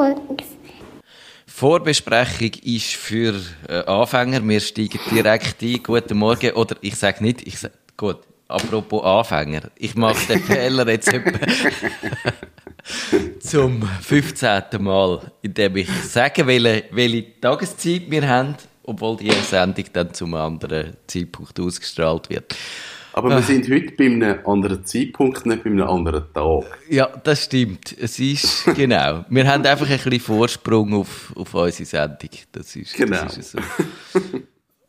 und Vorbesprechung ist für äh, Anfänger. Wir steigen direkt ein. Guten Morgen. Oder ich sage nicht, ich sag, gut, apropos Anfänger. Ich mache den Fehler jetzt etwa zum 15. Mal, indem ich sage, welche, welche Tageszeit wir haben, obwohl die Sendung dann zum anderen Zeitpunkt ausgestrahlt wird. Aber wir sind heute bei einem anderen Zeitpunkt, nicht bei einem anderen Tag. Ja, das stimmt. Es ist, genau. Wir haben einfach ein bisschen Vorsprung auf, auf unsere Sendung. Das ist, Genau. das ist so.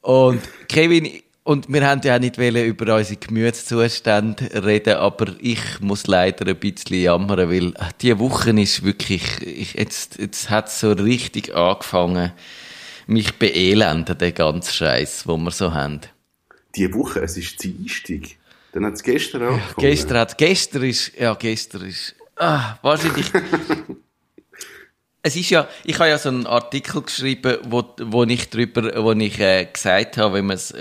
Und Kevin, und wir haben ja auch nicht über unsere Gemütszustände reden, aber ich muss leider ein bisschen jammern, weil diese Woche ist wirklich, ich, jetzt, jetzt hat es so richtig angefangen, mich beelenden, den ganzen Scheiß, wo wir so haben. Die Woche, es ist Dienstag. Dann hat es gestern angefangen. Gestern hat, gestern ist, ja, gestern ist, ah, wahrscheinlich. es ist ja, ich habe ja so einen Artikel geschrieben, wo, wo ich drüber, wo ich äh, gesagt habe, wenn man das,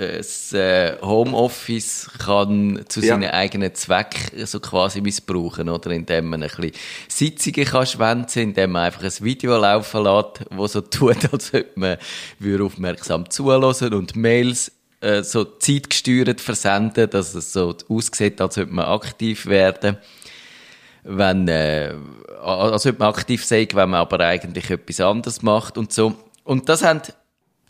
äh, äh, Homeoffice kann zu Ja. seinen eigenen Zweck so quasi missbrauchen, oder? Indem man ein bisschen Sitzungen kann schwänzen, indem man einfach ein Video laufen lässt, wo so tut, als ob man würde aufmerksam zuhören und Mails äh, so zeitgesteuert versenden, dass es so aussieht, als ob man aktiv werden. Wenn, äh, als ob man aktiv sei, wenn man aber eigentlich etwas anderes macht und so. Und das haben,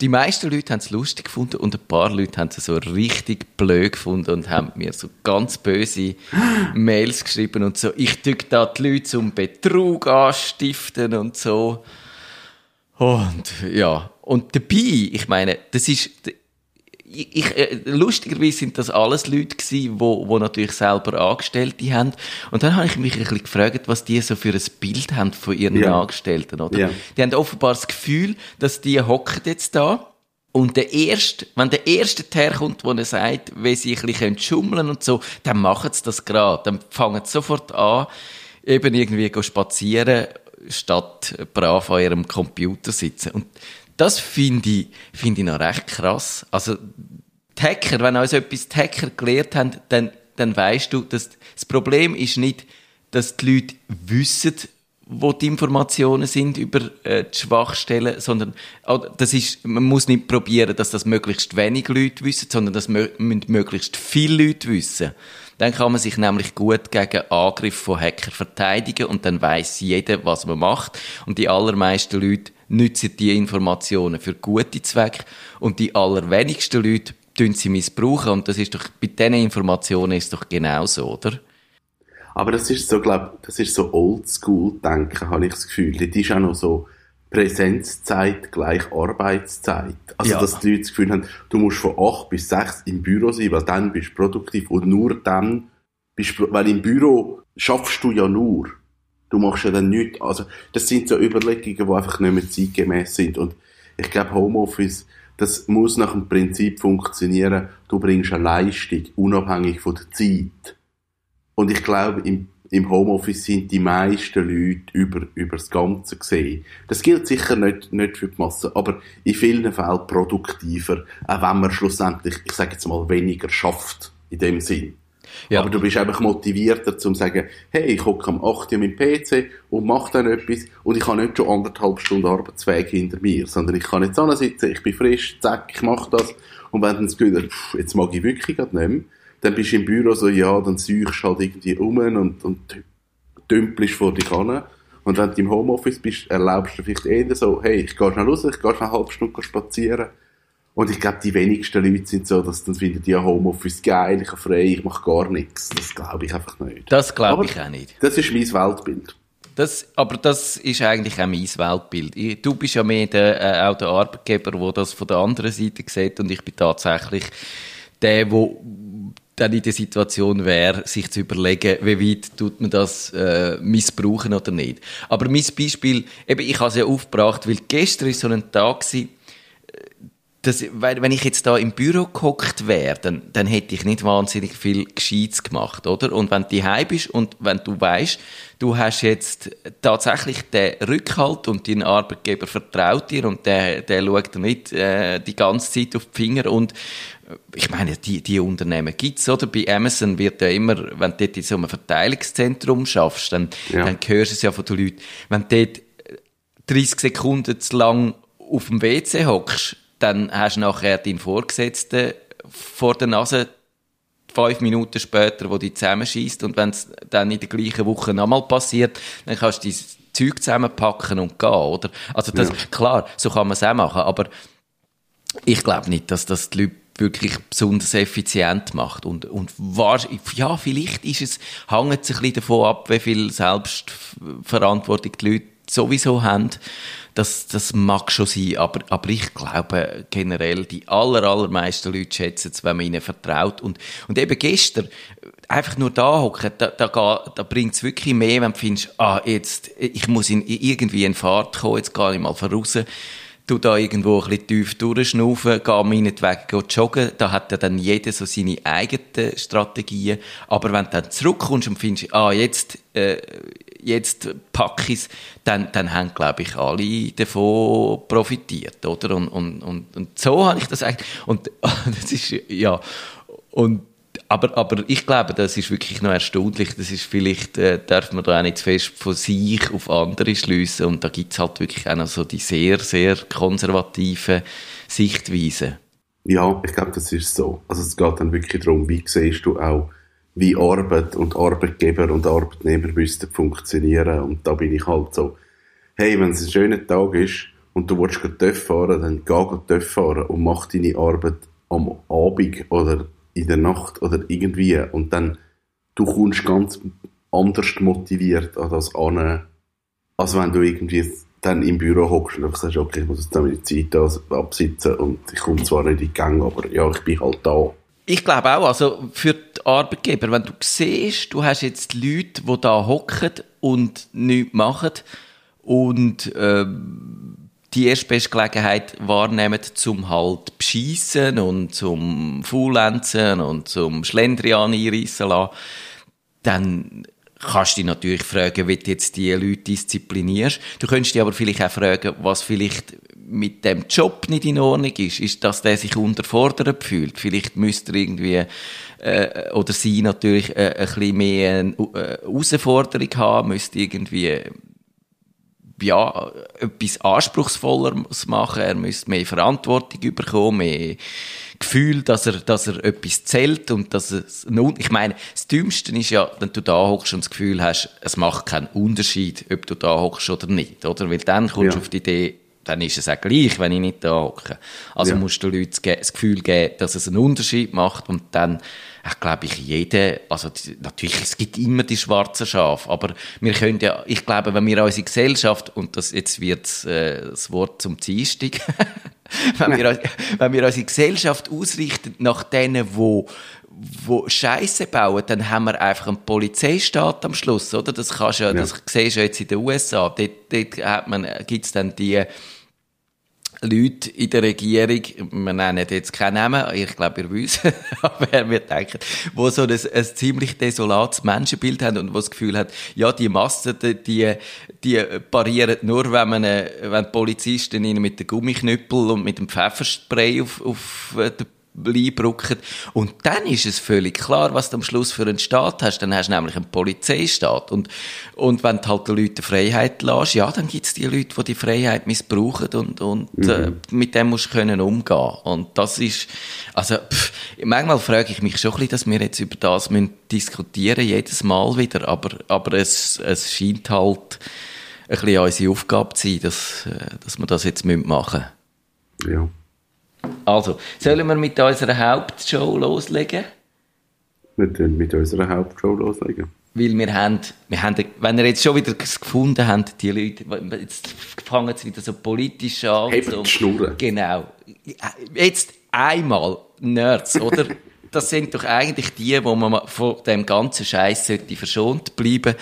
die meisten Leute haben es lustig gefunden und ein paar Leute haben es so richtig blöd gefunden und haben mir so ganz böse Mails geschrieben und so, ich tue da die Leute zum Betrug anstiften und so. Und ja, und dabei, ich meine, das ist, ich, äh, lustigerweise sind das alles Leute gewesen, wo, wo natürlich selber Angestellte haben. Und dann habe ich mich ein bisschen gefragt, was die so für ein Bild haben von ihren Ja. Angestellten, oder? Ja. Die haben offenbar das Gefühl, dass die hocken jetzt da. Und der erste, wenn der erste herkommt, der sagt, wie sie ein bisschen schummeln und so, dann machen sie das gerade. Dann fangen sie sofort an, eben irgendwie spazieren, statt brav an ihrem Computer sitzen. Und das finde ich, finde ich noch recht krass. Also, die Hacker, wenn also etwas die Hacker gelernt haben, dann, dann weißt du, dass das Problem ist nicht, dass die Leute wissen, wo die Informationen sind über äh, die Schwachstellen, sondern auch, das ist, man muss nicht probieren, dass das möglichst wenig Leute wissen, sondern das mö müssen möglichst viele Leute wissen. Dann kann man sich nämlich gut gegen Angriff von Hacker verteidigen und dann weiß jeder, was man macht. Und die allermeisten Leute nützen die Informationen für gute Zwecke und die allerwenigsten Leute tun sie missbrauchen. Und das ist doch, bei diesen Informationen ist es doch genauso, oder? Aber das ist so, glaub, das ist so Oldschool-Denken, habe ich das Gefühl. Das ist auch noch so Präsenzzeit gleich Arbeitszeit. Also, Ja. dass die Leute das Gefühl haben, du musst von 8 bis 6 im Büro sein, weil dann bist du produktiv und nur dann bist du, weil im Büro schaffst du ja nur. Du machst ja dann nichts. Also, das sind so Überlegungen, die einfach nicht mehr zeitgemäß sind. Und ich glaube, Homeoffice, das muss nach dem Prinzip funktionieren, du bringst eine Leistung, unabhängig von der Zeit. Und ich glaube, im, im Homeoffice sind die meisten Leute über, über das Ganze gesehen. Das gilt sicher nicht, nicht für die Masse, aber in vielen Fällen produktiver, auch wenn man schlussendlich, ich sage jetzt mal, weniger schafft, in dem Sinn. Ja. Aber du bist einfach motivierter, zu sagen, hey, ich hocke am 8 Uhr mit PC und mache dann etwas und ich habe nicht schon anderthalb Stunden Arbeitsweg hinter mir, sondern ich kann jetzt sitzen, ich bin frisch, zack, ich mache das. Und wenn du das Gefühl pff, jetzt mag ich wirklich grad nicht mehr, dann bist du im Büro so, ja, dann suchst du halt irgendwie um und, und dümpelst vor dich hin. Und wenn du im Homeoffice bist, erlaubst du vielleicht eher so, hey, ich gehe schnell raus, ich gehe schnell eine halbe Stunde spazieren. Und ich glaube, die wenigsten Leute sind so, dass dann finden die ja Homeoffice geil, ich habe frei, ich mache gar nichts. Das glaube ich einfach nicht. Das glaube ich auch nicht. Das ist mein Weltbild. Das, aber das ist eigentlich auch mein Weltbild. Du bist ja mehr der, äh, auch der Arbeitgeber, der das von der anderen Seite sieht und ich bin tatsächlich der, der dann in der Situation wäre, sich zu überlegen, wie weit tut man das äh, missbrauchen oder nicht. Aber mein Beispiel, eben, ich habe es ja aufgebracht, weil gestern ist so ein Tag gewesen, das, wenn ich jetzt da im Büro gehockt wäre, dann, dann hätte ich nicht wahnsinnig viel Gescheites gemacht, oder? Und wenn du heim bist und wenn du weißt, du hast jetzt tatsächlich den Rückhalt und dein Arbeitgeber vertraut dir und der, der schaut dir nicht äh, die ganze Zeit auf die Finger und äh, ich meine, die, die Unternehmen gibt's, oder? Bei Amazon wird ja immer, wenn du dort in so einem Verteilungszentrum schaffst, dann, Ja. dann hörst du es ja von den Leuten, wenn du dort 30 Sekunden zu lang auf dem WC hockst, dann hast du nachher deinen Vorgesetzten vor der Nase fünf Minuten später, wo die zusammenschießt und wenn es dann in der gleichen Woche nochmal passiert, dann kannst du dein Zeug zusammenpacken und gehen, oder? Also das, ja. klar, so kann man es auch machen, aber ich glaube nicht, dass das die Leute wirklich besonders effizient macht. Und, und ja, vielleicht ist es, hängt es ein bisschen davon ab, wie viel Selbstverantwortung die Leute sowieso haben. Das, das mag schon sein, aber, aber ich glaube generell, die aller, allermeisten Leute schätzen es, wenn man ihnen vertraut. Und, und eben gestern, einfach nur da hocken, da, da, da bringt es wirklich mehr, wenn du findest, ah, jetzt, ich muss in, irgendwie in Fahrt kommen, jetzt gehe ich mal voraus du da irgendwo ein bisschen tief durchschnaufen, geh meinetwegen joggen, da hat ja dann jeder so seine eigenen Strategien, aber wenn du dann zurückkommst und findest, ah, jetzt, äh, jetzt pack ich's, dann, dann haben, glaube ich, alle davon profitiert, oder? Und, und, und, und so habe ich das eigentlich, und das ist, ja, und aber, aber ich glaube, das ist wirklich noch erstaunlich. Das ist vielleicht, äh, darf man da auch nicht zu fest von sich auf andere schliessen. Und da gibt es halt wirklich auch noch so die sehr, sehr konservative Sichtweisen. Ja, ich glaube, das ist so. Also es geht dann wirklich darum, wie siehst du auch, wie Arbeit und Arbeitgeber und Arbeitnehmer müssten funktionieren. Und da bin ich halt so, hey, wenn es ein schöner Tag ist und du willst TÜV fahren, dann geh TÜV fahren und mach deine Arbeit am Abend oder in der Nacht oder irgendwie und dann du kommst ganz anders motiviert an das an, als wenn du irgendwie dann im Büro hockst und sagst, okay, ich muss jetzt meine Zeit absitzen und ich komme zwar nicht in die Gang, aber ja, ich bin halt da. Ich glaube auch, also für die Arbeitgeber, wenn du siehst, du hast jetzt Leute, die da hocken und nichts machen und ähm, die erstbeste Gelegenheit wahrnehmen, zum halt beschissen und zum Faulenzen und zum Schlendrian einreissen lassen, dann kannst du dich natürlich fragen, wie du jetzt die Leute disziplinierst. Du könntest dich aber vielleicht auch fragen, was vielleicht mit dem Job nicht in Ordnung ist, ist, dass der sich unterfordert fühlt. Vielleicht müsste er irgendwie, äh, oder sie natürlich äh, ein bisschen mehr eine äh, Herausforderung haben, müsste irgendwie ja, etwas Anspruchsvolleres machen, er müsste mehr Verantwortung bekommen, mehr Gefühl, dass er, dass er etwas zählt und dass es, ich meine, das Dümmste ist ja, wenn du da hockst und das Gefühl hast, es macht keinen Unterschied, ob du da hockst oder nicht, oder? Weil dann kommst du ja. auf die Idee, dann ist es auch gleich, wenn ich nicht da hocke. Also ja. musst du den Leuten das Gefühl geben, dass es einen Unterschied macht und dann ich glaube ich, jeder, also die, natürlich, es gibt immer die schwarzen Schafe, aber wir können ja, ich glaube, wenn wir unsere Gesellschaft, und das, jetzt wird äh, das Wort zum Dienstag, wenn, wir, wenn wir unsere Gesellschaft ausrichten nach denen, wo wo Scheiße bauen, dann haben wir einfach einen Polizeistaat am Schluss, oder? Das kannst ja, ja. das siehst du jetzt in den USA. Dort, dort hat man, gibt's dann die, Leute in der Regierung, wir nennen jetzt keinen Namen, ich glaube, ihr wisst, wer mir denkt, wo so ein, ein ziemlich desolates Menschenbild haben und wo das Gefühl hat, ja, die Massen, die, die parieren nur, wenn man, wenn Polizisten ihnen mit dem Gummiknüppel und mit dem Pfefferspray auf, auf den einbrücken. Und dann ist es völlig klar, was du am Schluss für einen Staat hast. Dann hast du nämlich einen Polizeistaat. Und, und wenn du halt den Leuten Freiheit lässt, ja, dann gibt es die Leute, die die Freiheit missbrauchen und, und mhm. äh, mit dem musst du können umgehen. Und das ist, also, pff, manchmal frage ich mich schon ein bisschen, dass wir jetzt über das müssen diskutieren, jedes Mal wieder. Aber, aber es, es scheint halt ein bisschen unsere Aufgabe zu sein, dass, äh, dass wir das jetzt machen müssen. Ja. Also, sollen wir mit unserer Hauptshow loslegen? Können mit unserer Hauptshow loslegen. Weil wir haben, wir haben, wenn ihr jetzt schon wieder gefunden habt, die Leute, jetzt fangen sie wieder so politisch an. Eben so. die Schnurren. Genau. Jetzt einmal Nerds, oder? Das sind doch eigentlich die, wo man von dem ganzen Scheiß sollte verschont bleiben.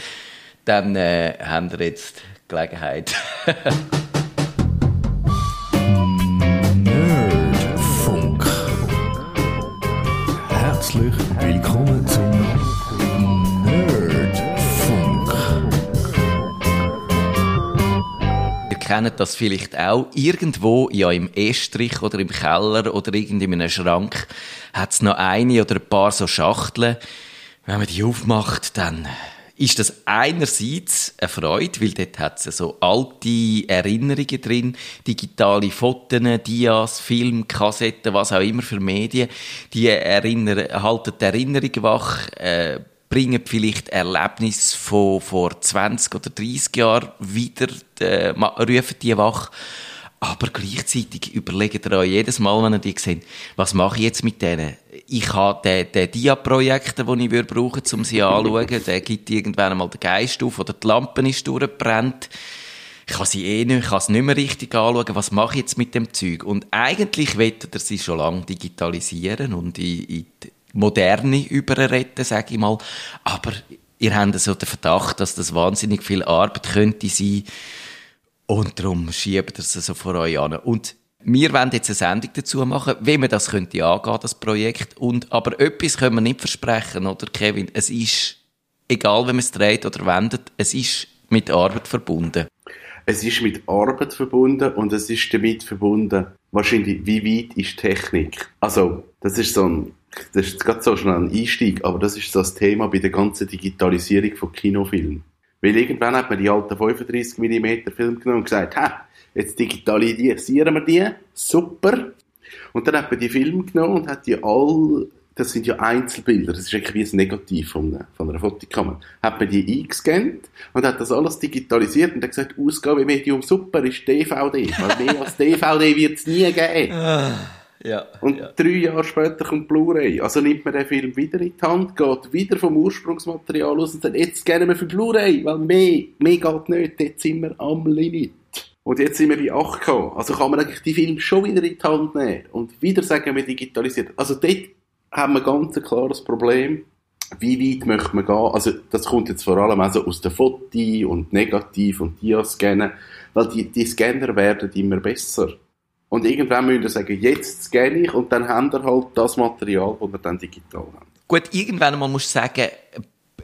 Dann äh, haben wir jetzt Gelegenheit. Kennt das vielleicht auch. Irgendwo, ja, im Estrich oder im Keller oder irgend in einem Schrank hat es noch eine oder ein paar so Schachteln. Wenn man die aufmacht, dann ist das einerseits eine Freude, weil dort hat es so alte Erinnerungen drin, digitale Fotos, Dias, Film, Kassetten, was auch immer für Medien, die erinnern, halten die Erinnerungen wach, äh, bringen vielleicht Erlebnisse von vor 20 oder 30 Jahren wieder, äh, rufen die wach. Aber gleichzeitig überlegt ihr euch jedes Mal, wenn ihr die seht, was mache ich jetzt mit denen? Ich habe den, den Dia-Projektor, den ich würde brauchen, um sie anzuschauen, der gibt irgendwann einmal den Geist auf oder die Lampe ist durchgebrannt. Ich kann sie eh nicht, ich kann es nicht mehr richtig anschauen. Was mache ich jetzt mit dem Zeug? Und eigentlich wettet er sie schon lange digitalisieren und in, in Moderne überretten, sage ich mal. Aber ihr habt so den Verdacht, dass das wahnsinnig viel Arbeit könnte sein und darum schiebt er es so vor euch an. Und wir wollen jetzt eine Sendung dazu machen, wie man das könnte angehen, das Projekt. Und, aber etwas können wir nicht versprechen, oder Kevin? Es ist, egal wie man es dreht oder wendet, es ist mit Arbeit verbunden. Es ist mit Arbeit verbunden und es ist damit verbunden, wahrscheinlich, wie weit ist Technik? Also, das ist so ein, das ist gerade so schnell ein Einstieg, aber das ist das Thema bei der ganzen Digitalisierung von Kinofilmen. Weil irgendwann hat man die alten 35mm Filme genommen und gesagt, ha, jetzt digitalisieren wir die, super. Und dann hat man die Filme genommen und hat die all, das sind ja Einzelbilder, das ist eigentlich wie ein Negativ von einer, von einer Fotokamera, hat man die eingescannt und hat das alles digitalisiert und hat gesagt, Ausgabemedium super ist DVD, weil mehr als DVD wird es nie geben. Ja, und ja. drei Jahre später kommt Blu-ray. Also nimmt man den Film wieder in die Hand, geht wieder vom Ursprungsmaterial aus und sagt, jetzt gerne wir für Blu-ray, weil mehr, mehr geht nicht, jetzt sind wir am Limit. Und jetzt sind wir bei 8K. Also kann man eigentlich die Filme schon wieder in die Hand nehmen und wieder sagen, wir digitalisiert. Also dort haben wir ganz ein klares Problem. Wie weit möchte man gehen? Also das kommt jetzt vor allem also aus der Foti und Negativ und Dia-Scannen, weil die, die Scanner werden immer besser. Und irgendwann müssen wir sagen, jetzt scanne ich und dann haben wir halt das Material, das wir dann digital haben. Gut, irgendwann mal musst du sagen,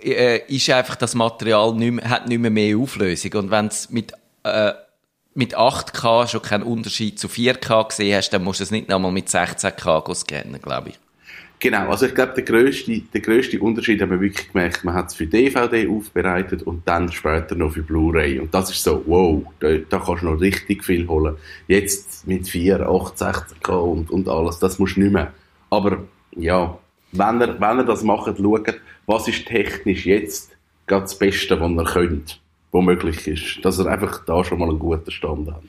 äh, ist einfach das Material nicht mehr, hat nicht mehr mehr Auflösung. Und wenn es mit, äh, mit 8K schon keinen Unterschied zu 4K gesehen hast, dann musst du es nicht nochmal mit 16K scannen, glaube ich. Genau, also ich glaube, der grösste, der grösste Unterschied haben wir wirklich gemerkt, man hat es für DVD aufbereitet und dann später noch für Blu-ray. Und das ist so, wow, da, da kannst du noch richtig viel holen. Jetzt mit 4, 8, 16K und, und alles, das musst du nicht mehr. Aber ja, wenn ihr, wenn ihr das macht, schaut, was ist technisch jetzt gerade das Beste, was ihr könnt, was möglich ist. Dass ihr einfach da schon mal einen guten Stand habt.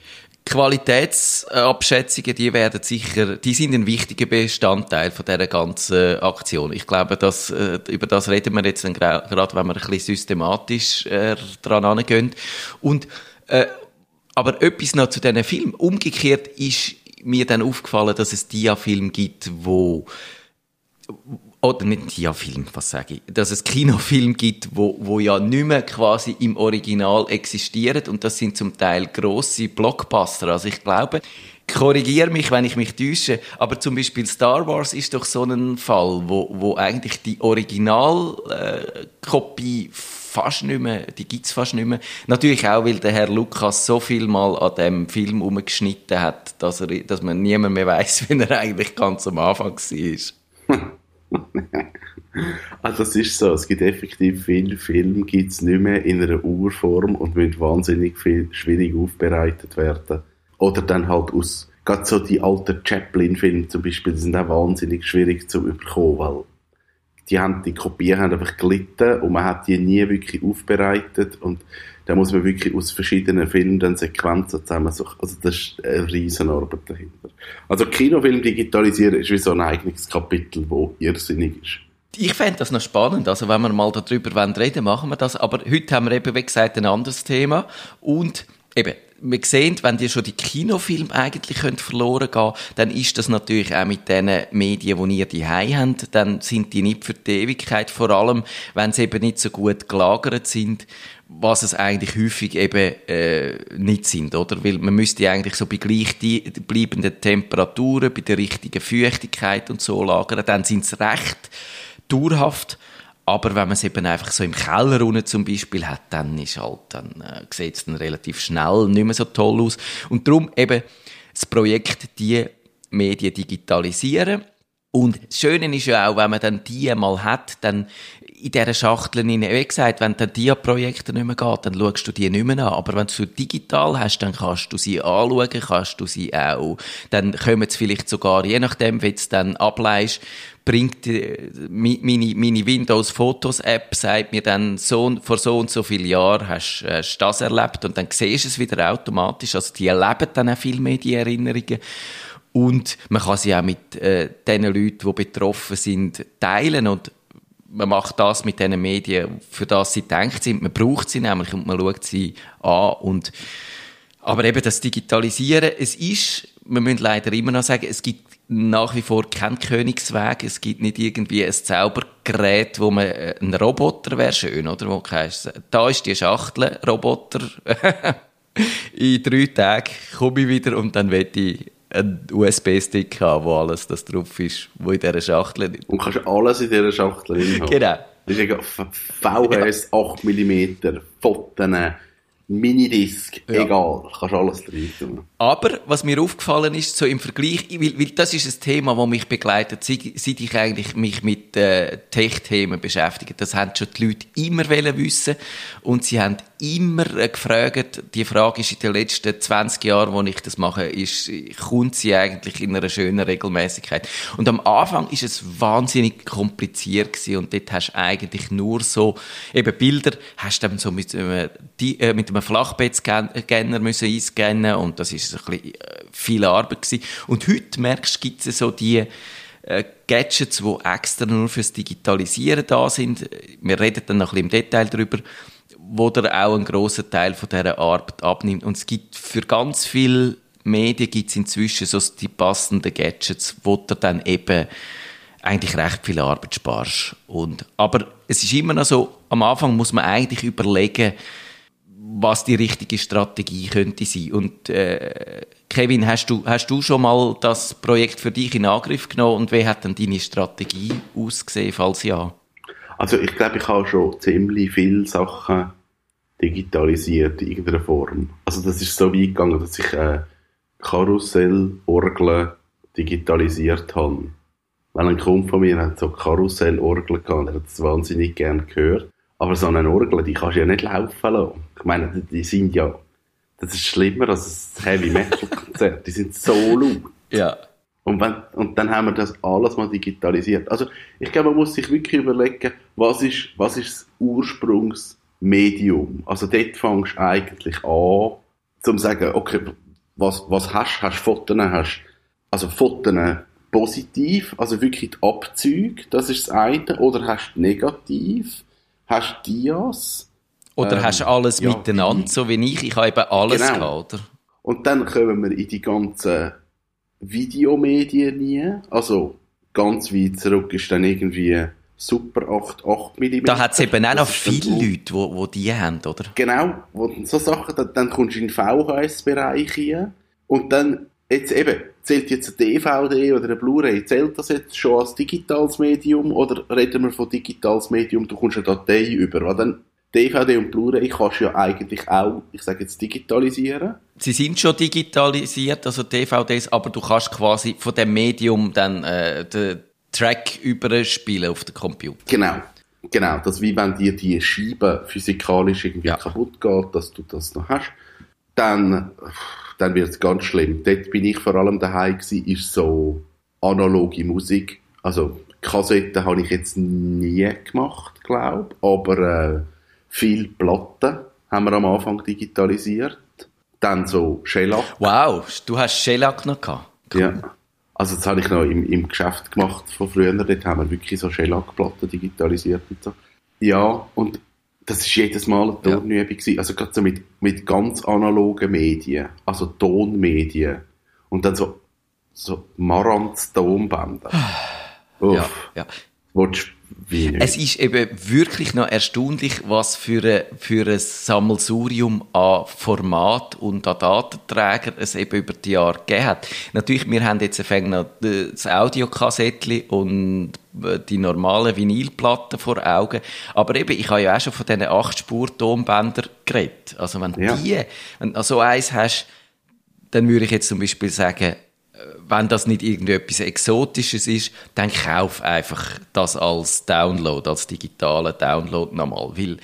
Qualitätsabschätzungen, die werden sicher, die sind ein wichtiger Bestandteil von dieser ganzen Aktion. Ich glaube, dass, äh, über das reden wir jetzt dann gerade, wenn wir ein bisschen systematisch äh, dran angehen. Und, äh, aber etwas noch zu diesen Filmen. Umgekehrt ist mir dann aufgefallen, dass es Dia-Film gibt, wo oder nicht Dia-Film, was sage ich, dass es Kinofilm gibt, wo, wo ja nicht mehr quasi im Original existieren und das sind zum Teil grosse Blockbuster. Also ich glaube, korrigiere mich, wenn ich mich täusche, aber zum Beispiel Star Wars ist doch so ein Fall, wo, wo eigentlich die Originalkopie äh, fast nicht mehr, die gibt's fast nicht mehr. Natürlich auch, weil der Herr Lukas so viel mal an dem Film umgeschnitten hat, dass, er, dass man niemand mehr weiß, wie er eigentlich ganz am Anfang war. also das ist so, es gibt effektiv viele Filme, gibt es nicht mehr in einer Urform und müssen wahnsinnig viel schwierig aufbereitet werden. Oder dann halt aus, gerade so die alten Chaplin-Filme zum Beispiel, die sind auch wahnsinnig schwierig zu überkommen, weil die, haben, die Kopien haben einfach gelitten und man hat die nie wirklich aufbereitet und da muss man wirklich aus verschiedenen Filmen dann Sequenzen zusammensuchen. Also das ist eine Riesenarbeit dahinter. Also Kinofilm digitalisieren ist wie so ein eigenes Kapitel, wo irrsinnig ist. Ich fände das noch spannend. Also, wenn wir mal darüber reden machen wir das. Aber heute haben wir eben, wie gesagt, ein anderes Thema. Und eben, wir sehen, wenn die schon die Kinofilme eigentlich verloren gehen dann ist das natürlich auch mit den Medien, die ihr die habt, dann sind die nicht für die Ewigkeit, vor allem, wenn sie eben nicht so gut gelagert sind, was es eigentlich häufig eben äh, nicht sind, oder? Weil man müsste eigentlich so bei gleich bleibenden Temperaturen, bei der richtigen Feuchtigkeit und so lagern, dann sind sie recht dauerhaft aber wenn man es eben einfach so im Keller unten zum Beispiel hat, dann ist halt, dann äh, sieht es dann relativ schnell nicht mehr so toll aus. Und darum eben das Projekt, die Medien digitalisieren. Und das Schöne ist ja auch, wenn man dann die mal hat, dann in dieser Schachtel rein. Wie gesagt, wenn dann die Projekte nicht mehr geht, dann schaust du die nicht mehr an. Aber wenn du sie digital hast, dann kannst du sie anschauen, kannst du sie auch, dann kommen sie vielleicht sogar, je nachdem, wie du es dann ableist, bringt äh, meine, meine Windows Fotos App sagt mir dann so vor so und so vielen Jahren hast, hast das erlebt und dann siehst du es wieder automatisch. Also die erleben dann auch viel mehr die Erinnerungen. Und man kann sie auch mit äh, den Leuten, die betroffen sind, teilen und man macht das mit den Medien, für das sie denkt sind. Man braucht sie nämlich und man schaut sie an. Und, aber eben das Digitalisieren, es ist, wir müssen leider immer noch sagen, es gibt nach wie vor keinen Königsweg. Es gibt nicht irgendwie ein Zaubergerät, wo man, äh, ein Roboter wäre schön, oder? Wo heißt, da ist die Schachtel, Roboter. In drei Tagen komme ich wieder und dann werde ich einen USB-Stick haben, wo alles das drauf ist, wo in dieser Schachtel ist. Und kannst alles in dieser Schachtel haben. Genau. Das ist ja VHS, ja. 8 mm, Fotos, Minidisc, ja. egal, kannst alles drin tun. Aber, was mir aufgefallen ist, so im Vergleich, weil, weil das ist ein Thema, das mich begleitet, seit, seit ich eigentlich mich mit äh, Tech-Themen beschäftige. Das haben schon die Leute immer wissen und sie haben immer gefragt, die Frage ist in den letzten 20 Jahren, wo ich das mache, ist, kommt sie eigentlich in einer schönen Regelmäßigkeit? Und am Anfang ist es wahnsinnig kompliziert gewesen und dort hast du eigentlich nur so, eben Bilder, hast du dann so mit, äh, die, äh, mit einem Flachbettscanner müssen einscannen und das ist ein bisschen äh, viel Arbeit gewesen. Und heute merkst du, gibt es so die, äh, Gadgets, die extra nur fürs Digitalisieren da sind. Wir reden dann noch ein bisschen im Detail darüber wo der auch einen grossen Teil von dieser Arbeit abnimmt. Und es gibt für ganz viele Medien gibt es inzwischen so die passenden Gadgets, wo du dann eben eigentlich recht viel Arbeit sparst. Und, aber es ist immer noch so, am Anfang muss man eigentlich überlegen, was die richtige Strategie könnte sein. Und äh, Kevin, hast du, hast du schon mal das Projekt für dich in Angriff genommen und wie hat denn deine Strategie ausgesehen, falls ja? Also ich glaube, ich habe schon ziemlich viele Sachen digitalisiert in irgendeiner Form. Also das ist so weit gegangen, dass ich äh, Karussellorgeln digitalisiert habe. Weil ein Kumpel von mir hat so Karussellorgeln gehabt, er hat es wahnsinnig gern gehört. Aber so eine Orgel, die kannst du ja nicht laufen lassen. Ich meine, die sind ja, das ist schlimmer als ein Heavy Metal Konzert. Die sind so laut. Ja. Und, wenn, und dann haben wir das alles mal digitalisiert. Also, ich glaube, man muss sich wirklich überlegen, was ist, was ist das Ursprungsmedium? Also, dort fängst du eigentlich an, zum sagen, okay, was, was hast, hast Fotos, hast, also Fotos positiv, also wirklich die Abzüge, das ist das eine, oder hast du negativ, hast Dias. Oder ähm, hast du alles ja, miteinander, so wie ich, ich habe eben alles genau. gehabt, oder? Und dann kommen wir in die ganzen Videomedien nie. Also ganz weit zurück ist dann irgendwie Super 8, 8 mm. Da hat es eben auch noch viele Leute, wo, wo die haben, oder? Genau, wo so Sachen, dann, dann kommst du in den VHS-Bereich hier und dann, jetzt eben, zählt jetzt ein DVD oder ein Blu-ray, zählt das jetzt schon als digitales Medium oder reden wir von digitales Medium, du kommst eine Datei über, weil dann DVD und Blu-ray kannst du ja eigentlich auch, ich sage jetzt, digitalisieren. Sie sind schon digitalisiert, also DVDs, aber du kannst quasi von dem Medium dann äh, den Track überspielen auf den Computer. Genau. Genau, das wie wenn dir die Scheibe physikalisch irgendwie ja. kaputt geht, dass du das noch hast. Dann, dann wird es ganz schlimm. Dort bin ich vor allem daheim gewesen, ist so analoge Musik. Also Kassetten habe ich jetzt nie gemacht, glaube aber äh, viel Platten haben wir am Anfang digitalisiert. Dann so Shellac. Wow, du hast Shellac noch gehabt? Cool. Ja. Also das habe ich noch im, im Geschäft gemacht von früher. Dort haben wir wirklich so Shellac-Platten digitalisiert und so. Ja, und das ist jedes Mal eine Turnübung ja. Also gerade so mit, mit ganz analogen Medien, also Tonmedien. Und dann so, so Marantz Tonbänder. Uff. Ja, ja. Es ist eben wirklich noch erstaunlich, was für ein, für ein Sammelsurium an Format und an Datenträger es eben über die Jahre gegeben hat. Natürlich, wir haben jetzt noch das Audiokassettchen und die normalen Vinylplatten vor Augen. Aber eben, ich habe ja auch schon von diesen 8-Spur-Tonbändern geredet. Also wenn ja. die, wenn du so eins hast, dann würde ich jetzt zum Beispiel sagen, wenn das nicht irgendetwas Exotisches ist, dann kauf einfach das als Download, als digitalen Download nochmal, weil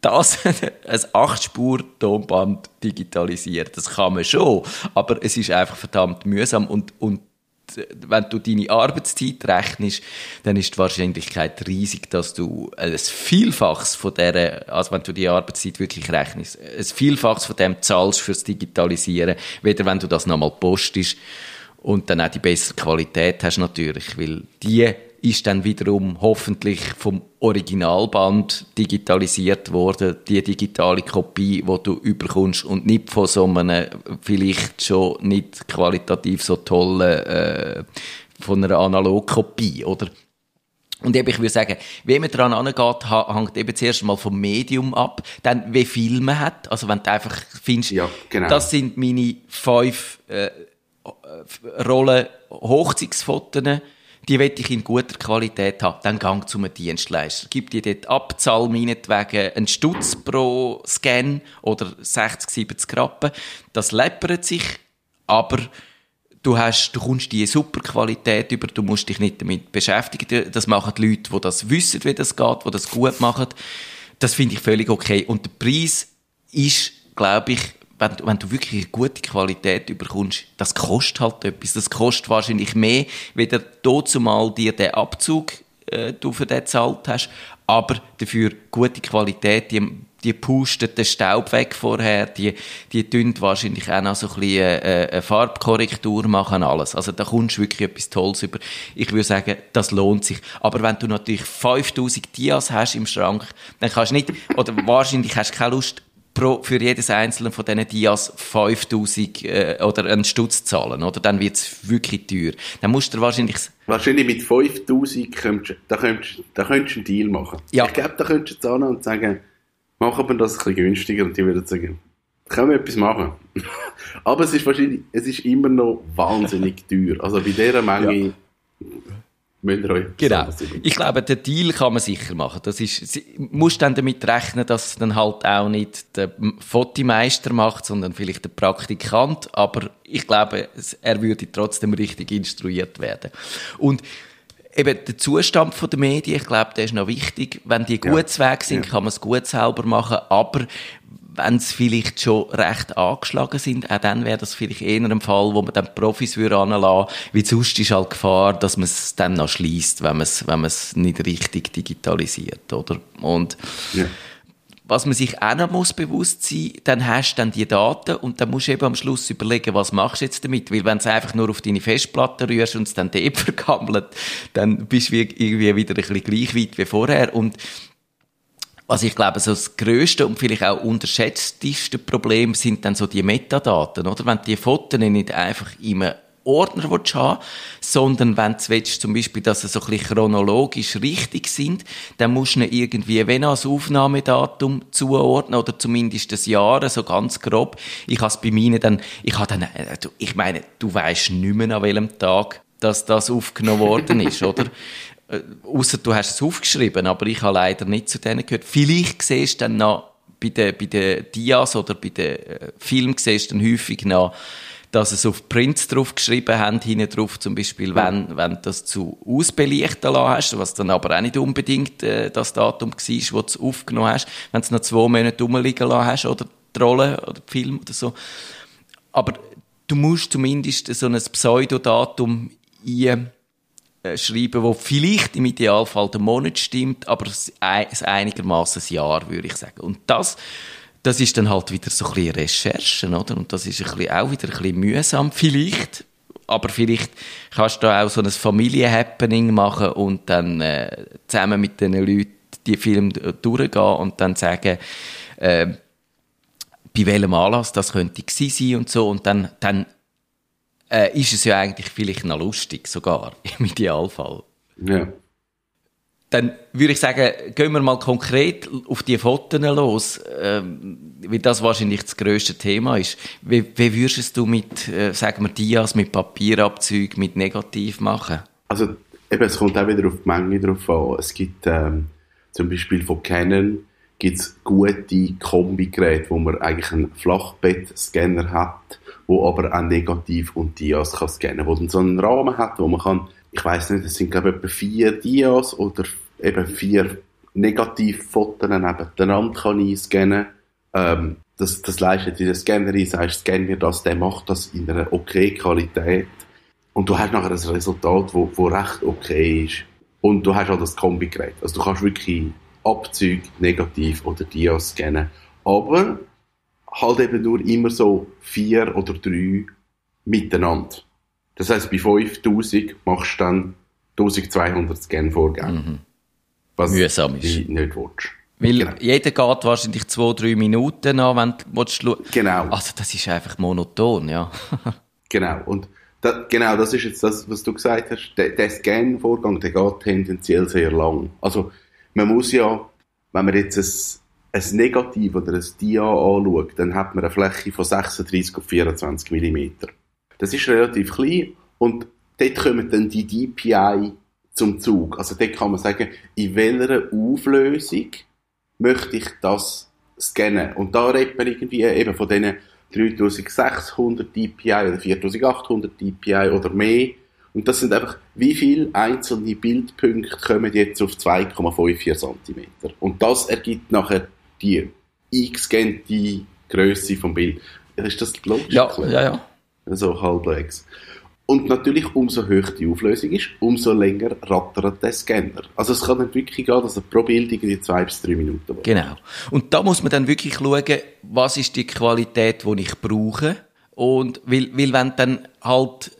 das, ein 8-Spur-Tonband digitalisiert, das kann man schon, aber es ist einfach verdammt mühsam und, und wenn du deine Arbeitszeit rechnest, dann ist die Wahrscheinlichkeit riesig, dass du ein Vielfaches von der, also wenn du die Arbeitszeit wirklich rechnest, ein Vielfaches von dem zahlst fürs Digitalisieren, weder wenn du das nochmal postest und dann auch die bessere Qualität hast natürlich, weil die ist dann wiederum hoffentlich vom Originalband digitalisiert worden, die digitale Kopie, die du überkommst und nicht von so einem vielleicht schon nicht qualitativ so tollen, äh, von einer Analogkopie, oder? Und eben, ich würde sagen, wie man daran angeht, hängt eben zuerst mal vom Medium ab, dann wie viel man hat. Also wenn du einfach findest, ja, genau. das sind meine fünf äh, Rollen Hochzeitsfotos, die will ich in guter Qualität haben, dann gang zu einem Dienstleister. Gib dir dort Abzahl meinetwegen einen Stutz pro Scan oder 60, 70 Rappen. Das läppert sich, aber du hast, du kommst die super Qualität über, du musst dich nicht damit beschäftigen. Das machen die Leute, die das wissen, wie das geht, die das gut machen. Das finde ich völlig okay. Und der Preis ist, glaube ich, wenn, wenn du wirklich eine gute Qualität überkommst, das kostet halt etwas. Das kostet wahrscheinlich mehr, weder zumal dir den Abzug äh, du für den gezahlt hast, aber dafür gute Qualität, die, die pustet den Staub weg vorher, die, die tun wahrscheinlich auch noch so ein bisschen äh, eine Farbkorrektur machen, alles. Also da kommst du wirklich etwas Tolles über. Ich würde sagen, das lohnt sich. Aber wenn du natürlich 5000 Dias hast im Schrank, dann kannst du nicht, oder wahrscheinlich hast du keine Lust, pro, für jedes einzelne von diesen Dias 5000 äh, oder einen Stutz zahlen, oder? Dann wird es wirklich teuer. Dann musst du wahrscheinlich... Wahrscheinlich mit 5000 könntest, da könntest, da könntest du einen Deal machen. Ja. Ich glaube, da könntest du zahlen und sagen, machen wir das ein bisschen günstiger und die würden sagen, können wir etwas machen. Aber es ist wahrscheinlich, es ist immer noch wahnsinnig teuer. Also bei dieser Menge... Ja Genau. Ich glaube, den Deal kann man sicher machen. Das ist, muss dann damit rechnen, dass dann halt auch nicht der Fotomeister macht, sondern vielleicht der Praktikant. Aber ich glaube, er würde trotzdem richtig instruiert werden. Und eben der Zustand der Medien, ich glaube, der ist noch wichtig. Wenn die gut ja. weg sind, ja. kann man es gut selber machen. Aber wenn sie vielleicht schon recht angeschlagen sind, auch dann wäre das vielleicht eher ein Fall, wo man dann Profis würde anlassen, weil sonst ist halt Gefahr, dass man es dann noch schließt, wenn man es, wenn man es nicht richtig digitalisiert, oder? Und ja. was man sich auch noch muss bewusst sein, dann hast du dann die Daten und dann musst du eben am Schluss überlegen, was machst du jetzt damit? Weil wenn du einfach nur auf deine Festplatte rührst und es dann dort vergammelt, dann bist du irgendwie wieder ein bisschen gleich weit wie vorher und was ich glaube, so das größte und vielleicht auch unterschätzteste Problem sind dann so die Metadaten, oder? Wenn du die Fotos nicht einfach immer Ordner willst haben, sondern wenn du willst, zum Beispiel, dass sie so ein bisschen chronologisch richtig sind, dann musst du irgendwie, wenn als Aufnahmedatum zuordnen oder zumindest das Jahr, so ganz grob. Ich habe es bei meinen dann, ich habe dann, äh, ich meine, du weißt nicht mehr an welchem Tag dass das aufgenommen worden ist, oder? Äh, Außer du hast es aufgeschrieben, aber ich habe leider nicht zu denen gehört. Vielleicht siehst du dann noch bei den, bei den Dias oder bei den äh, Filmen siehst du dann häufig noch, dass es auf Prints drauf geschrieben haben, hinten drauf zum Beispiel, wenn, wenn du das zu ausbelichten lassen hast, was dann aber auch nicht unbedingt äh, das Datum war, wo du es aufgenommen hast, wenn du es noch zwei Monate rumliegen lassen hast, oder die Rolle, oder die Film oder so. Aber du musst zumindest so ein Pseudodatum ein äh, schreiben, wo vielleicht im Idealfall der Monat stimmt, aber es einigermaßen ein Jahr, würde ich sagen. Und das, das ist dann halt wieder so ein bisschen Recherchen, oder? Und das ist ein bisschen, auch wieder ein bisschen mühsam, vielleicht. Aber vielleicht kannst du auch so ein Familienhappening machen und dann äh, zusammen mit den Leuten die Filme durchgehen und dann sagen, äh, bei welchem Anlass das könnte sein und so und dann, dann äh, ist es ja eigentlich vielleicht noch lustig, sogar, im Idealfall. Ja. Dann würde ich sagen, gehen wir mal konkret auf die Fotos los, ähm, weil das wahrscheinlich das grösste Thema ist. Wie, wie würdest du mit, äh, sagen wir, Dias, mit Papierabzügen, mit Negativ machen? Also, eben, es kommt auch wieder auf die Menge drauf an. Es gibt ähm, zum Beispiel von Canon gibt's gute Kombigeräte, wo man eigentlich einen Flachbettscanner hat wo aber auch Negativ und Dias kann scannen, wo dann so einen Rahmen hat, wo man kann, ich weiß nicht, es sind glaube ich etwa vier Dias oder eben vier Negativfotos nebeneinander kann einscannen. Ähm, das, das leistet dieser Scanner ein, sagst, scan mir das, der macht das in einer okay Qualität. Und du hast nachher ein Resultat, wo, wo recht okay ist. Und du hast auch das Kombigerät. Also du kannst wirklich Abzüge, Negativ oder Dia scannen. Aber halt eben nur immer so vier oder drei miteinander. Das heißt, bei 5000 machst du dann 1200 Scan-Vorgänge. Mhm. Was Mühsam ist. du nicht willst. Weil genau. jeder geht wahrscheinlich zwei, drei Minuten an, wenn du willst, Genau. Also das ist einfach monoton, ja. genau. Und da, genau, das ist jetzt das, was du gesagt hast. Der, der Scan-Vorgang, der geht tendenziell sehr lang. Also man muss ja, wenn man jetzt ein, ein Negativ oder ein Dia anschaut, dann hat man eine Fläche von 36 auf 24 mm. Das ist relativ klein und dort kommen dann die DPI zum Zug. Also dort kann man sagen, in welcher Auflösung möchte ich das scannen. Und da redet man irgendwie eben von diesen 3600 dpi oder 4800 dpi oder mehr. Und das sind einfach, wie viele einzelne Bildpunkte kommen jetzt auf 2,54 cm. Und das ergibt nachher die eingescannte Größe vom Bild. Ist das logisch? Ja, ja, ja. So halbwegs. Und natürlich, umso höher die Auflösung ist, umso länger rattert der Scanner. Also es kann nicht wirklich gehen, dass er pro Bild irgendwie zwei bis drei Minuten braucht. Genau. Und da muss man dann wirklich schauen, was ist die Qualität, die ich brauche. Und weil, weil wenn dann halt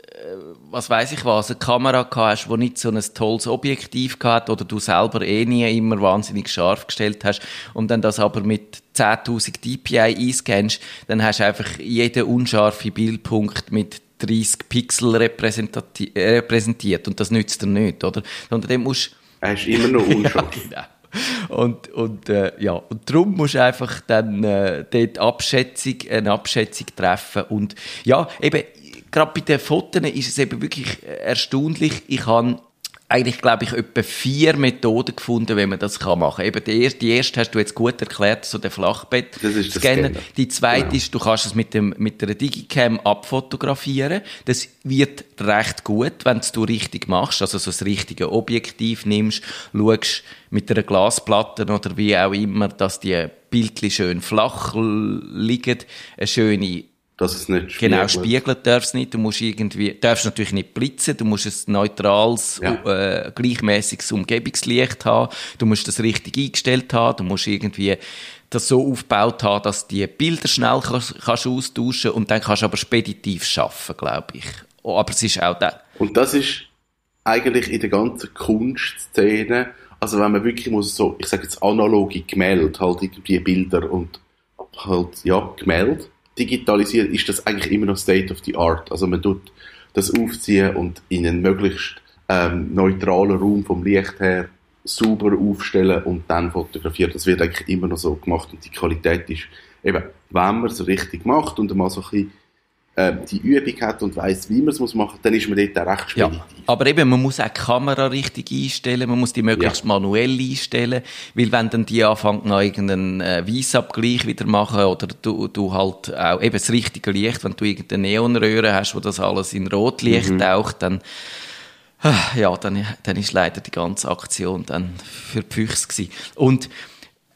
was weiß ich was, eine Kamera hast, die nicht so ein tolles Objektiv hat oder du selber eh nie immer wahnsinnig scharf gestellt hast und dann das aber mit 10.000 dpi einscannst, dann hast du einfach jeden unscharfe Bildpunkt mit 30 Pixel repräsentiert und das nützt dir nicht, oder? Und dem musst er ist immer noch unscharf. ja, genau. Und, und, äh, ja, und darum musst du einfach dann äh, dort Abschätzung, eine Abschätzung treffen. Und ja, eben, gerade bei den Fotos ist es eben wirklich erstaunlich. Ich habe eigentlich, glaube ich, etwa vier Methoden gefunden, wie man das kann machen kann. Eben die erste, die erste hast du jetzt gut erklärt, so der Flachbett. Das ist das Scanner. Die zweite genau. ist, du kannst es mit dem, mit der Digicam abfotografieren. Das wird recht gut, wenn du richtig machst, also so das richtige Objektiv nimmst, schaust mit einer Glasplatte oder wie auch immer, dass die Bildchen schön flach liegen, eine schöne dass es nicht spiegelt. Genau, spiegeln darf es nicht. Du musst irgendwie, darfst natürlich nicht blitzen. Du musst ein neutrales, ja. äh, gleichmäßiges Umgebungslicht haben. Du musst das richtig eingestellt haben. Du musst irgendwie das so aufgebaut haben, dass die Bilder schnell kannst, kannst austauschen und dann kannst du aber speditiv schaffen, glaube ich. Oh, aber es ist auch da. Und das ist eigentlich in der ganzen Kunstszene, also wenn man wirklich muss so, ich sage jetzt analoge Gemälde, halt irgendwie Bilder und halt, ja, Gemälde, digitalisiert, ist das eigentlich immer noch State of the Art. Also man tut das aufziehen und in einen möglichst ähm, neutralen Raum vom Licht her sauber aufstellen und dann fotografieren. Das wird eigentlich immer noch so gemacht und die Qualität ist eben, wenn man es richtig macht und mal so ein bisschen äh, die Übung hat und weiß, wie man es muss machen, dann ist man dort auch recht speditiv. Ja, aber eben, man muss auch die Kamera richtig einstellen, man muss die möglichst ja. manuell einstellen, weil wenn dann die anfangen, noch irgendeinen äh, Weissabgleich wieder machen oder du, du halt auch eben das richtige Licht, wenn du irgendeine Neonröhre hast, wo das alles in Rotlicht mhm. taucht, dann ah, ja, dann, dann ist leider die ganze Aktion dann für die Füchse gewesen. Und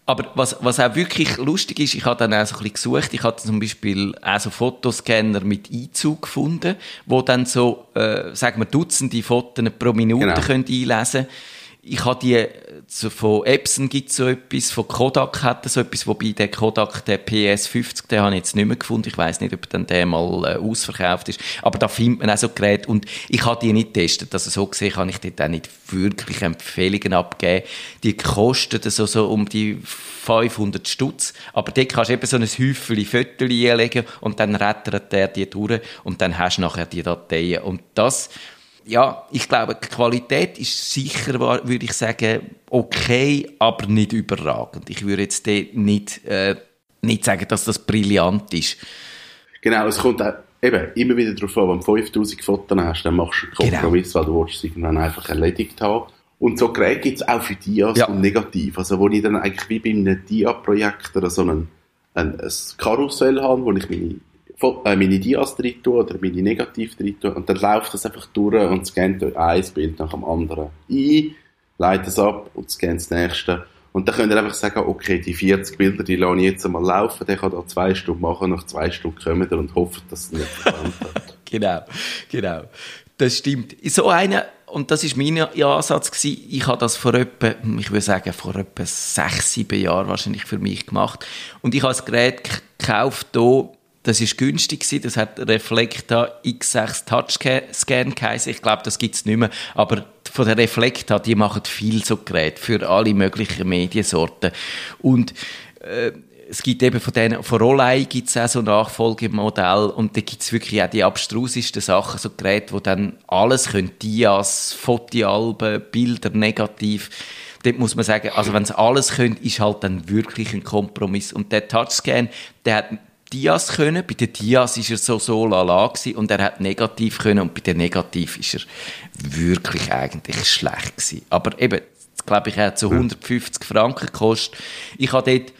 aber was, was auch wirklich lustig ist, ich habe dann auch so ein bisschen gesucht, ich hatte zum Beispiel auch so Fotoscanner mit Einzug gefunden, wo dann so, äh, sagen wir, Dutzende Fotos pro Minute genau. können einlesen ich habe die, von Epson gibt so etwas, von Kodak hat so etwas, wobei der Kodak, der PS50, den habe ich jetzt nicht mehr gefunden. Ich weiß nicht, ob dann der mal äh, ausverkauft ist. Aber da findet man auch so Geräte. Und ich habe die nicht getestet. Also so gesehen kann ich dort auch nicht wirklich Empfehlungen abgeben. Die kosten so, so um die 500 Stutz. Aber dort kannst du eben so ein Häufchen Fotos einlegen und dann rettert der die durch und dann hast du nachher die Dateien. Und das ja, ich glaube, die Qualität ist sicher, würde ich sagen, okay, aber nicht überragend. Ich würde jetzt nicht, äh, nicht sagen, dass das brillant ist. Genau, es kommt auch eben immer wieder darauf an, wenn du 5000 Fotos hast, dann machst du einen genau. Kompromiss, genau. weil du willst es irgendwann einfach erledigt haben. Und so Geräte gibt es auch für Dias ja. und Negativ. Also wo ich dann eigentlich wie bei einem Dia-Projektor so einen, ein, ein Karussell habe, wo ich meine äh, meine Dias drin tun oder meine Negativ drin tun und dann läuft das einfach durch und scannt euch ein Bild nach dem anderen ein, leitet es ab und scannt das nächste. Und dann könnt ihr einfach sagen, okay, die 40 Bilder, die lasse ich jetzt einmal laufen, der kann da zwei Stunden machen, nach zwei Stunden kommen und hofft, dass es nicht verbrannt hat. Genau, genau. Das stimmt. So eine, und das ist mein Ansatz gewesen, ich habe das vor etwa, ich würde sagen, vor etwa sechs, sieben Jahren wahrscheinlich für mich gemacht. Und ich habe das Gerät gekauft hier, das ist günstig gewesen, das hat Reflecta X6 Touchscan geheißen. Ich glaube, das gibt's nicht mehr. Aber von der Reflecta, die machen viel so Geräte für alle möglichen Mediensorten. Und es gibt eben von denen, von Rollei gibt es auch so Nachfolgemodell und da gibt es wirklich auch die abstrusesten Sachen, so Geräte, wo dann alles können, Dias, Fotoalben, Bilder, Negativ. Dort muss man sagen, also wenn es alles können, ist halt dann wirklich ein Kompromiss. Und der Touchscan, der hat Dias können, bei den Dias ist er so so lala gewesen, und er hat Negativ können und bei den Negativ ist er wirklich eigentlich schlecht gewesen. Aber eben, glaube ich, er hat so 150 Franken gekostet. Ich habe dort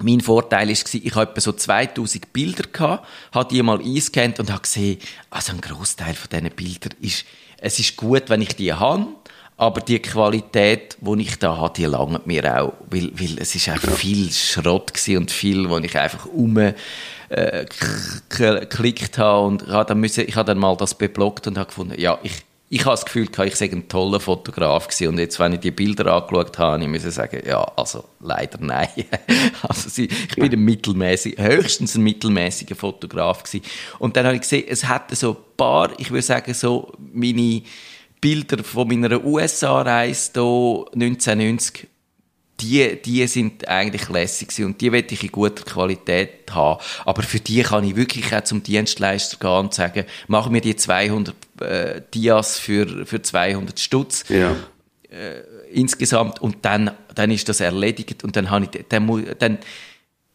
mein Vorteil war, ich hatte etwa so 2000 Bilder, gehabt, habe die mal eingescannt und habe gesehen, also ein Großteil von diesen Bildern ist, es ist gut, wenn ich die habe, aber die Qualität, die ich da habe, die langt mir auch, weil, weil es ist einfach viel Schrott und viel, wo ich einfach um äh, geklickt habe und ich habe dann, müssen, ich habe dann mal das beblockt und habe gefunden, ja, ich, ich habe das Gefühl, ich sei ein toller Fotograf gewesen. Und jetzt, wenn ich die Bilder angeschaut habe, ich muss sagen, ja, also, leider nein. also, sie, ich bin ein mittelmäßig, höchstens ein mittelmäßiger Fotograf gewesen. Und dann habe ich gesehen, es hatte so ein paar, ich würde sagen, so meine Bilder von meiner USA-Reise hier 1990, die, die sind eigentlich lässig gewesen und die will ich in guter Qualität haben. Aber für die kann ich wirklich auch zum Dienstleister gehen und sagen, mach mir die 200 äh, Dias für, für 200 Stutz Ja. insgesamt und dann, dann ist das erledigt und dann habe ich, dann, dann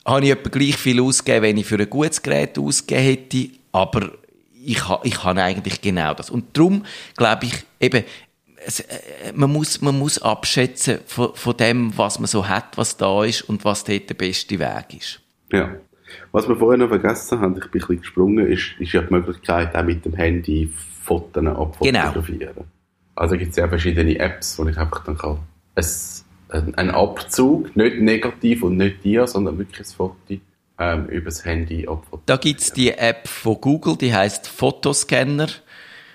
habe ich etwa gleich viel ausgegeben, wenn ich für ein gutes Gerät ausgegeben hätte, aber ich, ich habe eigentlich genau das. Und darum glaube ich eben, es, äh, man, muss, man muss abschätzen von, von dem, was man so hat, was da ist und was dort der beste Weg ist. Ja. Was wir vorher noch vergessen haben, ich bin ein bisschen gesprungen, ist, ist ja die Möglichkeit, auch mit dem Handy Fotos abfotografieren. Also gibt es ja verschiedene Apps, wo ich einfach dann kann ein, ein Abzug, nicht negativ und nicht dir, sondern wirklich ein Foto ähm, über das Handy abfotografieren. Da gibt's die App von Google, die heißt Fotoscanner.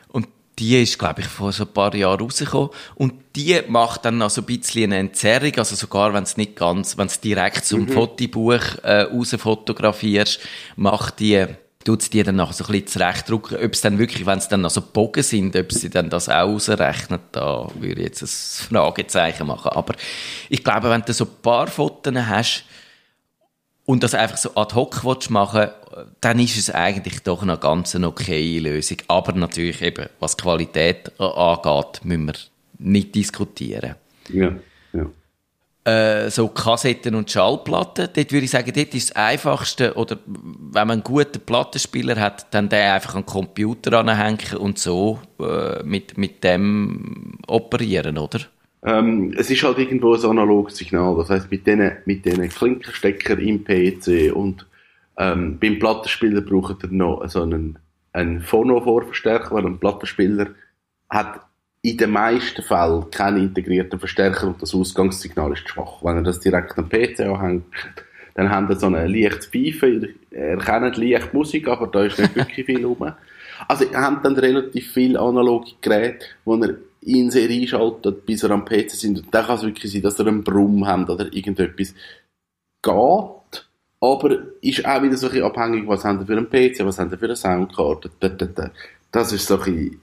Und die ist, glaube ich, vor so ein paar Jahren rausgekommen. Und die macht dann noch so ein bisschen eine Entzerrung, also sogar wenn es nicht ganz, wenn es direkt zum Fotobuch äh, raus fotografierst, macht die tut's die dann nachher so ein bisschen zurechtdrücken. Ob es dann wirklich, wenn es dann noch so Bogen sind, ob sie dann das auch ausrechnet, da würde ich jetzt ein Fragezeichen machen. Aber ich glaube, wenn du so ein paar Fotos hast, und das einfach so ad hoc machen dann ist es eigentlich doch eine ganz okaye Lösung. Aber natürlich eben, was Qualität angeht, müssen wir nicht diskutieren. Ja, ja. Äh, so Kassetten und Schallplatten, dort würde ich sagen, dort ist das Einfachste, oder wenn man einen guten Plattenspieler hat, dann den einfach an den Computer anhängen und so äh, mit, mit dem operieren, oder? Ähm, es ist halt irgendwo ein analoges Signal. Das heißt, mit diesen mit denen Klinkerstecker im PC und ähm, beim Plattenspieler braucht er noch so einen, einen Phono-Vorverstärker, weil ein Plattenspieler hat in den meisten Fällen keinen integrierten Verstärker und das Ausgangssignal ist schwach. Wenn er das direkt am PC anhängt, dann haben wir so eine leichte Pfeife, er kennt leicht Musik, aber da ist nicht wirklich viel rum. Also er hat dann relativ viele analoge Geräte, wo er in Serie schaltet, bis er am PC sind. Und dann kann es wirklich sein, dass er einen Brumm haben oder irgendetwas geht, aber ist auch wieder so ein bisschen abhängig, was haben wir für einen PC, was haben wir für eine Soundkarte. Da, da, da. Das ist so ein bisschen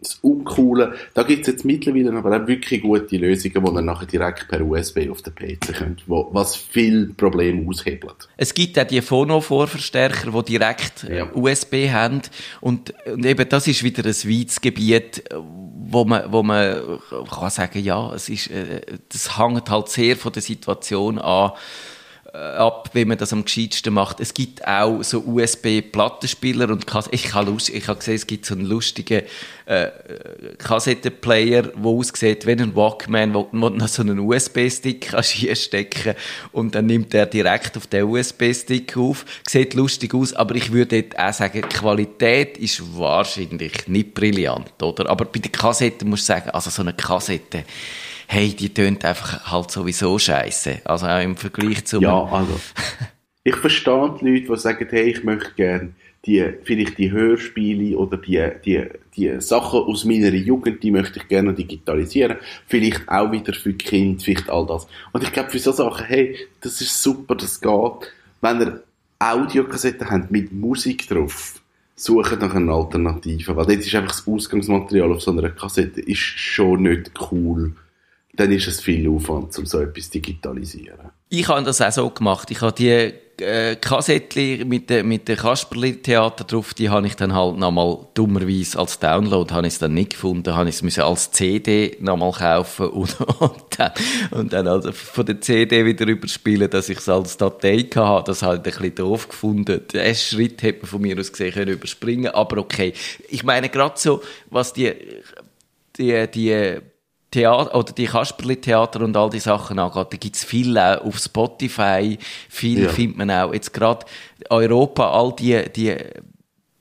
das Uncoole. Da gibt es jetzt mittlerweile aber auch wirklich gute Lösungen, die man nachher direkt per USB auf den PC könnt, wo, was viel Probleme aushebelt. Es gibt auch die Phono-Vorverstärker, die direkt äh, Ja. USB haben. Und, und eben das ist wieder ein weites Gebiet, wo man, wo man kann sagen, ja, es ist, äh, das hängt halt sehr von der Situation an, ab, wie man das am gescheitsten macht. Es gibt auch so USB-Plattenspieler und Kass ich habe lust, ich habe gesehen, es gibt so einen lustigen äh, Kassettenplayer, der aussieht wie ein Walkman, wo, wo noch so einen USB-Stick stecken und dann nimmt er direkt auf den USB-Stick auf. Sieht lustig aus, aber ich würde auch sagen, die Qualität ist wahrscheinlich nicht brillant, oder? Aber bei der Kassette muss ich sagen, also so eine Kassette, hey, die tönt einfach halt sowieso scheiße. Also auch im Vergleich zu. Ja, also. ich verstehe die Leute, die sagen, hey, ich möchte gerne die, vielleicht die Hörspiele oder die, die, die Sachen aus meiner Jugend, die möchte ich gerne digitalisieren. Vielleicht auch wieder für die Kinder, vielleicht all das. Und ich glaube, für so Sachen, hey, das ist super, das geht. Wenn ihr Audiokassetten habt mit Musik drauf, suchen nach einer Alternative. Weil das ist einfach das Ausgangsmaterial auf so einer Kassette, ist schon nicht cool dann ist es viel Aufwand, um so etwas digitalisieren. Ich habe das auch so gemacht. Ich habe die äh, Kassettchen mit dem mit der Kasperli-Theater drauf, die habe ich dann halt nochmal dummerweise als Download, habe ich es dann nicht gefunden, habe ich es als CD nochmal kaufen und, und, dann, und dann also von der CD wieder überspielen, dass ich es als Datei hatte. Das halt ein bisschen doof gefunden. Den Schritt hätte man von mir aus gesehen können überspringen, aber okay. Ich meine, gerade so, was die, die, die Theater, oder die Kasperli-Theater und all die Sachen angeht, da gibt's viel auch auf Spotify, viel ja. findet man auch. Jetzt gerade Europa, all die, die,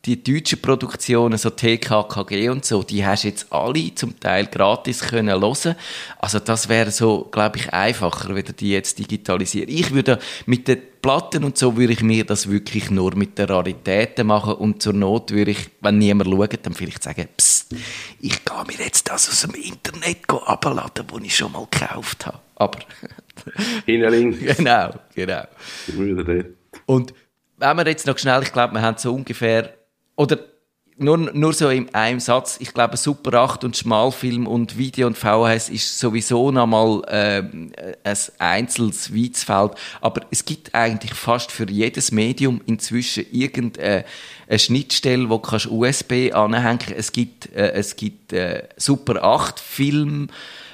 die deutschen Produktionen, so TKKG und so, die hast jetzt alle zum Teil gratis können hören. Also das wäre so, glaube ich, einfacher, wenn die jetzt digitalisieren. Ich würde mit den Platten und so würde ich mir das wirklich nur mit den Raritäten machen und zur Not würde ich, wenn niemand schaut, dann vielleicht sagen, psst, ich gehe mir jetzt das aus dem Internet abladen, das ich schon mal gekauft habe. Aber... Hinten links. Genau, genau. Und wenn wir jetzt noch schnell, ich glaube, wir haben so ungefähr oder nur, nur so in einem Satz, ich glaube, Super 8 und Schmalfilm und Video und VHS ist sowieso nochmal äh, ein einzelnes Weizfeld, aber es gibt eigentlich fast für jedes Medium inzwischen irgendeine Schnittstelle, wo du USB anhängen. Kannst. Es gibt, äh, es gibt äh, Super 8 Film,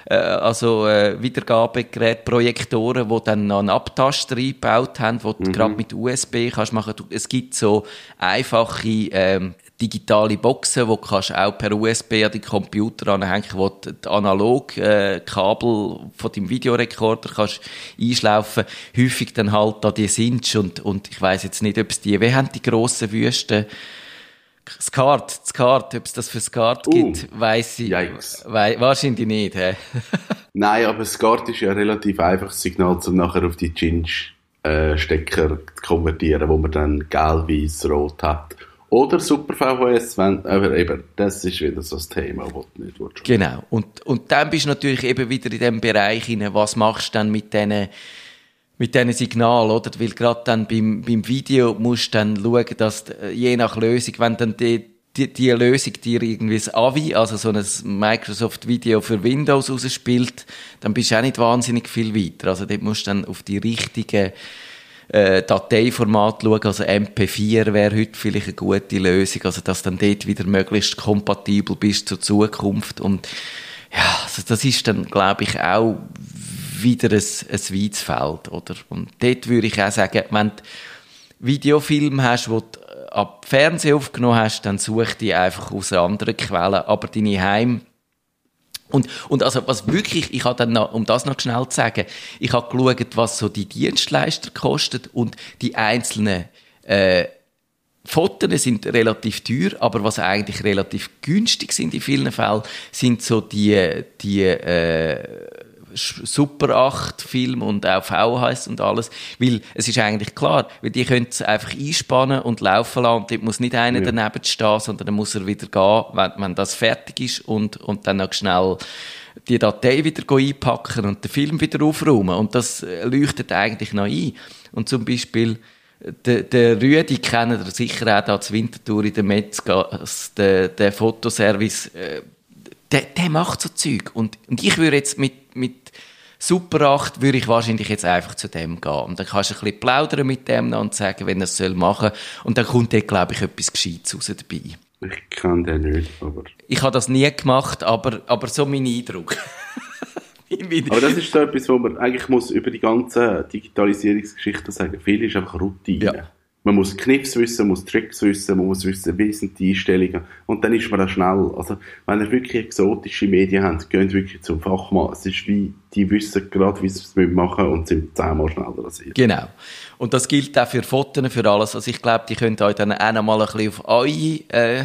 äh, also äh, Wiedergabegerät, Projektoren, die dann noch einen Abtaster eingebaut haben, wo mhm. du gerade mit USB kannst machen. Es gibt so einfache ähm, digitale Boxen, wo du auch per USB an die Computer anhängen, wo du die analog äh, Kabel von deinem Videorekorder kannst einschlaufen. Häufig dann halt da die Sinch und und ich weiß jetzt nicht, ob es die, wie haben die grossen Wüsten Skat, Skat, ob es das für Skat uh, gibt, weiß ich wei wahrscheinlich nicht. He? Nein, aber Skat ist ja ein relativ einfaches Signal, um nachher auf die Cinch-Stecker äh, zu konvertieren, wo man dann gelb, weiß, rot hat. Oder Super VHS, wenn, aber eben, das ist wieder so das Thema, das du nicht willst. Genau. Und, und dann bist du natürlich eben wieder in dem Bereich hinein, was machst du dann mit diesen mit diesen Signalen, oder? Weil gerade dann beim, beim Video musst du dann schauen, dass äh, je nach Lösung, wenn dann die, die, die Lösung dir irgendwie das AVI, also so ein Microsoft Video für Windows rausspielt, dann bist du auch nicht wahnsinnig viel weiter. Also dort musst du dann auf die richtigen äh, Dateiformat schauen, also MP4 wäre heute vielleicht eine gute Lösung, also dass dann dort wieder möglichst kompatibel bist zur Zukunft und ja, also das ist dann, glaube ich, auch wieder ein, ein weites Feld, oder? Und dort würde ich auch sagen, wenn du Videofilm hast, wo du ab Fernsehen aufgenommen hast, dann such die einfach aus anderen Quellen, aber deine Heim und, und also, was wirklich, ich habe dann noch, um das noch schnell zu sagen, ich habe geschaut, was so die Dienstleister kostet und die einzelnen, äh, Fotos sind relativ teuer, aber was eigentlich relativ günstig sind in vielen Fällen, sind so die, die, äh, Super 8 Film und auch VHS und alles, weil es ist eigentlich klar, weil die können es einfach einspannen und laufen lassen und dort muss nicht einer ja. daneben stehen, sondern dann muss er wieder gehen, wenn, wenn das fertig ist und, und dann noch schnell die Datei wieder einpacken und den Film wieder aufräumen und das äh, leuchtet eigentlich noch ein. Und zum Beispiel der, der Rüdi kennen ihr sicher auch da zur Wintertour in der Metzgas, der, der Fotoservice, äh, der, der macht so Zeug. Und, und ich würde jetzt mit, mit Super 8 würde ich wahrscheinlich jetzt einfach zu dem gehen. Und dann kannst du ein bisschen plaudern mit dem und sagen, wenn er es machen soll. Und dann kommt dort, glaube ich, etwas Gescheites raus dabei. Ich kann den nicht, aber... Ich habe das nie gemacht, aber, aber so mein Eindruck. Aber das ist so etwas, wo man eigentlich muss über die ganze Digitalisierungsgeschichte sagen. Viel ist einfach Routine. Ja. Man muss Knips wissen, man muss Tricks wissen, man muss wissen, wie sind die Einstellungen. Und dann ist man da schnell. Also, wenn ihr wirklich exotische Medien habt, geht wirklich zum Fachmann. Es ist wie, die wissen gerade, wie sie es machen und sind zehnmal schneller als ihr. Genau. Und das gilt auch für Fotos, für alles. Also ich glaube, die könnt euch dann auch noch mal ein bisschen auf eure äh,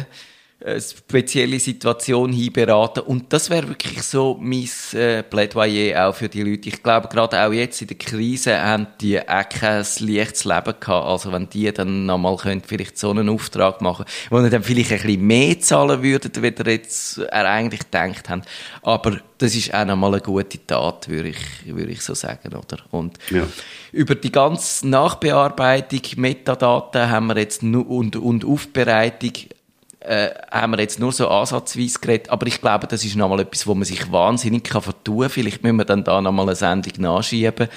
spezielle Situation hinberaten. Und das wäre wirklich so mein äh, Plädoyer auch für die Leute. Ich glaube, gerade auch jetzt in der Krise haben die auch kein leichtes Leben gehabt. Also wenn die dann nochmal können, vielleicht so einen Auftrag machen, wo sie dann vielleicht ein bisschen mehr zahlen würden, wie ihr jetzt er eigentlich gedacht haben. Aber das ist auch nochmal eine gute Tat, würde ich, würde ich so sagen, oder? Und Ja. über die ganze Nachbearbeitung, Metadaten haben wir jetzt und, und Aufbereitung äh, haben wir jetzt nur so ansatzweise geredet, aber ich glaube, das ist nochmal etwas, wo man sich wahnsinnig kann vertun kann. Vielleicht müssen wir dann da nochmal eine Sendung nachschieben.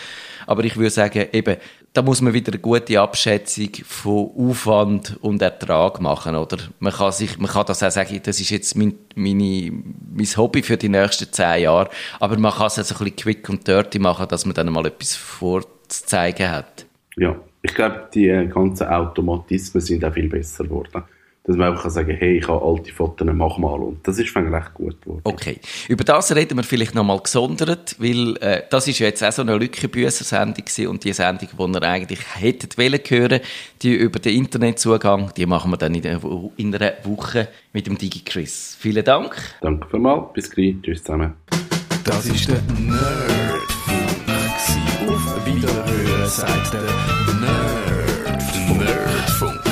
Aber ich würde sagen, eben, da muss man wieder eine gute Abschätzung von Aufwand und Ertrag machen, oder? Man kann sich, man kann das auch sagen, das ist jetzt mein, meine, mein Hobby für die nächsten zehn Jahre, aber man kann es also ein bisschen quick und dirty machen, dass man dann mal etwas vorzuzeigen hat. Ja. Ich glaube, die äh, ganzen Automatismen sind auch viel besser geworden. Dass man einfach kann sagen hey, ich habe alte Fotos, mach mal. Und das ist eigentlich recht gut geworden. Okay. Über das reden wir vielleicht nochmal gesondert, weil äh, das ist ja jetzt auch so eine Lückenbüßer-Sendung gewesen und die Sendung, die ihr eigentlich hättet wollen hören, die über den Internetzugang, die machen wir dann in, in einer Woche mit dem DigiChris. Vielen Dank. Danke vielmals. Bis gleich. Tschüss zusammen. Das ist der Nerdfunk. Auf Wiederhören sagt der Nerdfunk. Nerdfunk.